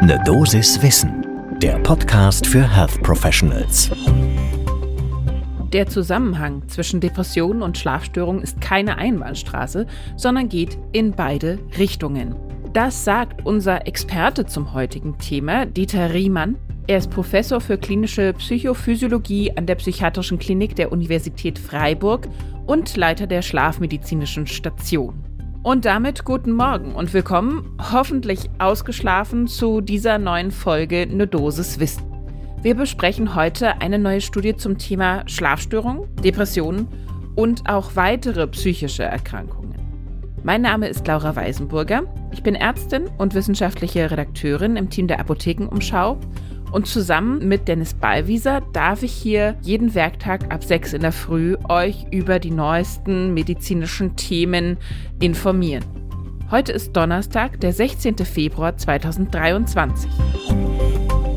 Ne Dosis Wissen, der Podcast für Health Professionals. Der Zusammenhang zwischen Depressionen und Schlafstörungen ist keine Einbahnstraße, sondern geht in beide Richtungen. Das sagt unser Experte zum heutigen Thema, Dieter Riemann. Er ist Professor für klinische Psychophysiologie an der Psychiatrischen Klinik der Universität Freiburg und Leiter der Schlafmedizinischen Station. Und damit guten Morgen und willkommen, hoffentlich ausgeschlafen, zu dieser neuen Folge Ne Dosis Wissen. Wir besprechen heute eine neue Studie zum Thema Schlafstörungen, Depressionen und auch weitere psychische Erkrankungen. Mein Name ist Laura Weisenburger. Ich bin Ärztin und wissenschaftliche Redakteurin im Team der Apothekenumschau und zusammen mit Dennis Ballwieser darf ich hier jeden Werktag ab 6 in der Früh euch über die neuesten medizinischen Themen informieren. Heute ist Donnerstag, der 16. Februar 2023.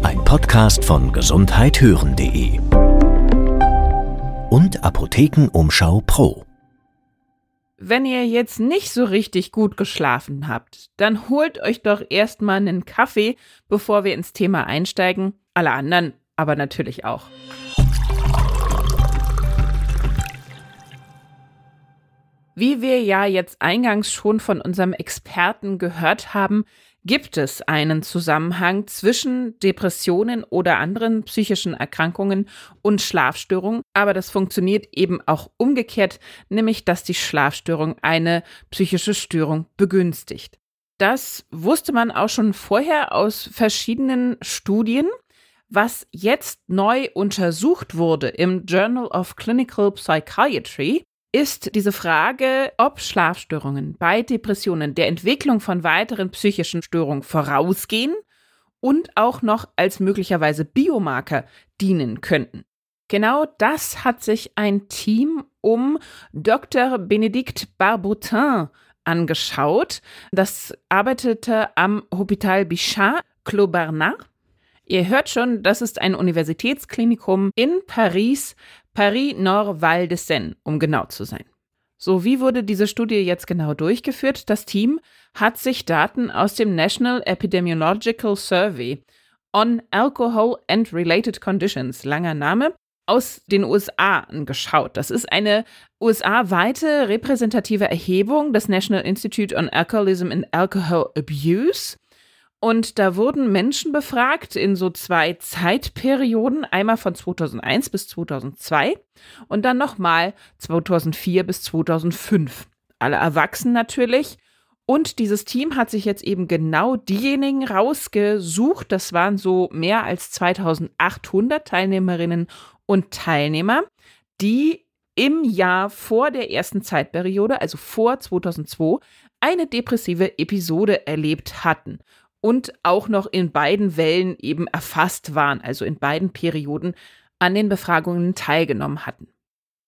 Ein Podcast von gesundheithören.de und Apothekenumschau Pro. Wenn ihr jetzt nicht so richtig gut geschlafen habt, dann holt euch doch erstmal einen Kaffee, bevor wir ins Thema einsteigen. Alle anderen aber natürlich auch. Wie wir ja jetzt eingangs schon von unserem Experten gehört haben, gibt es einen Zusammenhang zwischen Depressionen oder anderen psychischen Erkrankungen und Schlafstörungen, aber das funktioniert eben auch umgekehrt, nämlich dass die Schlafstörung eine psychische Störung begünstigt. Das wusste man auch schon vorher aus verschiedenen Studien. Was jetzt neu untersucht wurde im Journal of Clinical Psychiatry, ist diese Frage, ob Schlafstörungen bei Depressionen der Entwicklung von weiteren psychischen Störungen vorausgehen und auch noch als möglicherweise Biomarker dienen könnten. Genau das hat sich ein Team um Dr. Benedikt Barboutin angeschaut. Das arbeitete am Hôpital Bichat Clobernat. Ihr hört schon, das ist ein Universitätsklinikum in Paris, Paris-Nord-Val de Seine, um genau zu sein. So, wie wurde diese Studie jetzt genau durchgeführt? Das Team hat sich Daten aus dem National Epidemiological Survey on Alcohol and Related Conditions, langer Name, aus den USA angeschaut. Das ist eine USA-weite repräsentative Erhebung des National Institute on Alcoholism and Alcohol Abuse. Und da wurden Menschen befragt in so zwei Zeitperioden, einmal von 2001 bis 2002 und dann nochmal 2004 bis 2005. Alle Erwachsenen natürlich. Und dieses Team hat sich jetzt eben genau diejenigen rausgesucht, das waren so mehr als 2800 Teilnehmerinnen und Teilnehmer, die im Jahr vor der ersten Zeitperiode, also vor 2002, eine depressive Episode erlebt hatten und auch noch in beiden Wellen eben erfasst waren, also in beiden Perioden an den Befragungen teilgenommen hatten.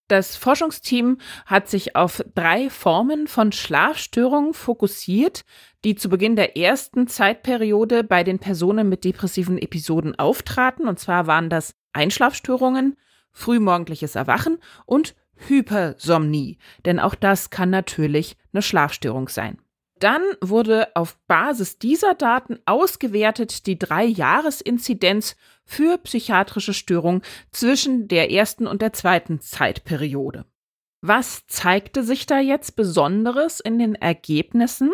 Das Forschungsteam hat sich auf drei Formen von Schlafstörungen fokussiert, die zu Beginn der ersten Zeitperiode bei den Personen mit depressiven Episoden auftraten. Und zwar waren das Einschlafstörungen, frühmorgendliches Erwachen und Hypersomnie. Denn auch das kann natürlich eine Schlafstörung sein. Dann wurde auf Basis dieser Daten ausgewertet die Drei-Jahres-Inzidenz für psychiatrische Störungen zwischen der ersten und der zweiten Zeitperiode. Was zeigte sich da jetzt Besonderes in den Ergebnissen?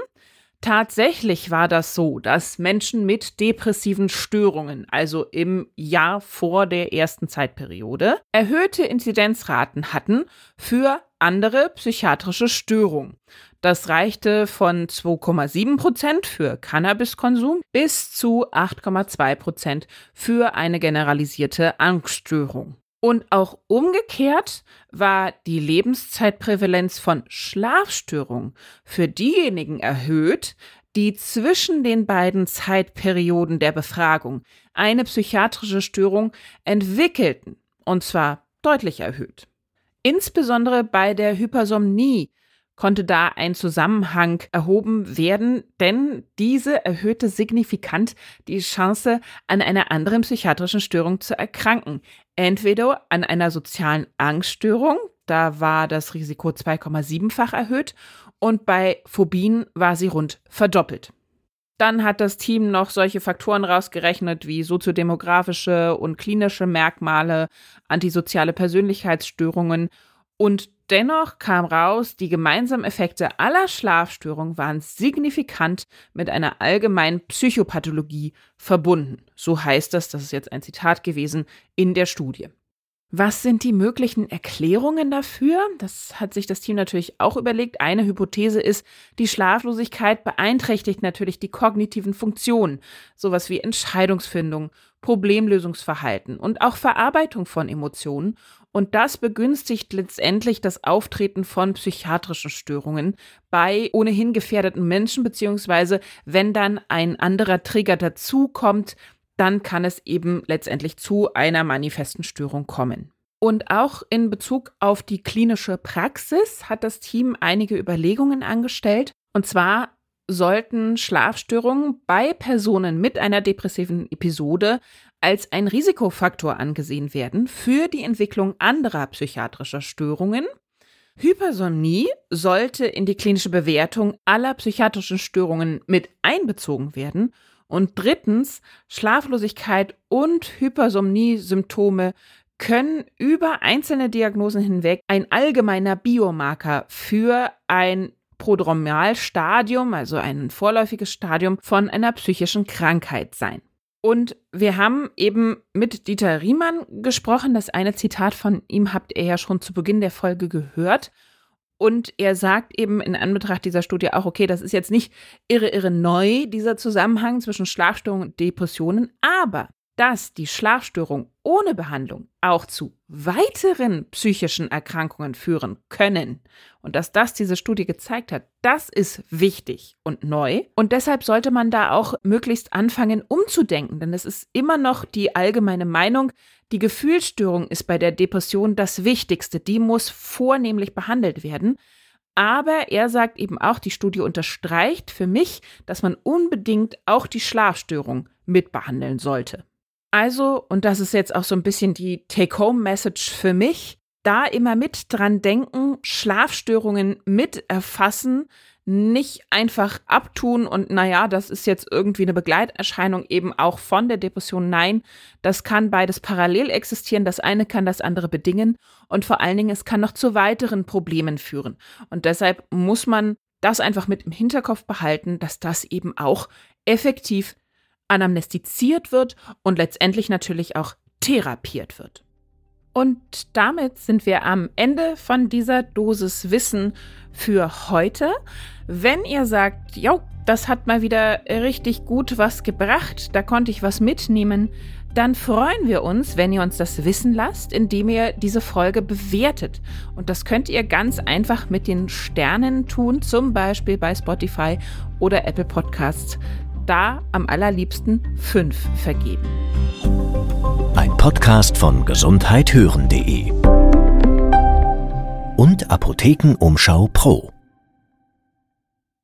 Tatsächlich war das so, dass Menschen mit depressiven Störungen, also im Jahr vor der ersten Zeitperiode, erhöhte Inzidenzraten hatten für andere psychiatrische Störungen. Das reichte von 2,7 Prozent für Cannabiskonsum bis zu 8,2 Prozent für eine generalisierte Angststörung. Und auch umgekehrt war die Lebenszeitprävalenz von Schlafstörungen für diejenigen erhöht, die zwischen den beiden Zeitperioden der Befragung eine psychiatrische Störung entwickelten, und zwar deutlich erhöht. Insbesondere bei der Hypersomnie konnte da ein Zusammenhang erhoben werden, denn diese erhöhte signifikant die Chance, an einer anderen psychiatrischen Störung zu erkranken. Entweder an einer sozialen Angststörung, da war das Risiko 2,7-fach erhöht, und bei Phobien war sie rund verdoppelt. Dann hat das Team noch solche Faktoren rausgerechnet wie soziodemografische und klinische Merkmale, antisoziale Persönlichkeitsstörungen und dennoch kam raus, die gemeinsamen Effekte aller Schlafstörungen waren signifikant mit einer allgemeinen Psychopathologie verbunden. So heißt das, das ist jetzt ein Zitat gewesen, in der Studie. Was sind die möglichen Erklärungen dafür? Das hat sich das Team natürlich auch überlegt. Eine Hypothese ist, die Schlaflosigkeit beeinträchtigt natürlich die kognitiven Funktionen, sowas wie Entscheidungsfindung, Problemlösungsverhalten und auch Verarbeitung von Emotionen. Und das begünstigt letztendlich das Auftreten von psychiatrischen Störungen bei ohnehin gefährdeten Menschen, beziehungsweise wenn dann ein anderer Trigger dazukommt, dann kann es eben letztendlich zu einer manifesten Störung kommen. Und auch in Bezug auf die klinische Praxis hat das Team einige Überlegungen angestellt. Und zwar sollten Schlafstörungen bei Personen mit einer depressiven Episode als ein Risikofaktor angesehen werden für die Entwicklung anderer psychiatrischer Störungen. Hypersomnie sollte in die klinische Bewertung aller psychiatrischen Störungen mit einbezogen werden und drittens, Schlaflosigkeit und Hypersomnie-Symptome können über einzelne Diagnosen hinweg ein allgemeiner Biomarker für ein Prodromalstadium, also ein vorläufiges Stadium von einer psychischen Krankheit sein. Und wir haben eben mit Dieter Riemann gesprochen. Das eine Zitat von ihm habt ihr ja schon zu Beginn der Folge gehört. Und er sagt eben in Anbetracht dieser Studie auch, okay, das ist jetzt nicht irre, irre neu, dieser Zusammenhang zwischen Schlafstörungen und Depressionen, aber dass die Schlafstörung ohne Behandlung auch zu weiteren psychischen Erkrankungen führen können und dass das diese Studie gezeigt hat, das ist wichtig und neu. Und deshalb sollte man da auch möglichst anfangen umzudenken, denn es ist immer noch die allgemeine Meinung, die Gefühlsstörung ist bei der Depression das Wichtigste, die muss vornehmlich behandelt werden. Aber er sagt eben auch, die Studie unterstreicht für mich, dass man unbedingt auch die Schlafstörung mitbehandeln sollte. Also, und das ist jetzt auch so ein bisschen die Take-Home-Message für mich, da immer mit dran denken, Schlafstörungen mit erfassen, nicht einfach abtun und naja, das ist jetzt irgendwie eine Begleiterscheinung eben auch von der Depression. Nein, das kann beides parallel existieren. Das eine kann das andere bedingen und vor allen Dingen, es kann noch zu weiteren Problemen führen. Und deshalb muss man das einfach mit im Hinterkopf behalten, dass das eben auch effektiv anamnestiziert wird und letztendlich natürlich auch therapiert wird. Und damit sind wir am Ende von dieser Dosis Wissen für heute. Wenn ihr sagt, jo, das hat mal wieder richtig gut was gebracht, da konnte ich was mitnehmen, dann freuen wir uns, wenn ihr uns das wissen lasst, indem ihr diese Folge bewertet. Und das könnt ihr ganz einfach mit den Sternen tun, zum Beispiel bei Spotify oder Apple Podcasts da am allerliebsten fünf vergeben. Ein Podcast von gesundheithören.de und Apothekenumschau Pro.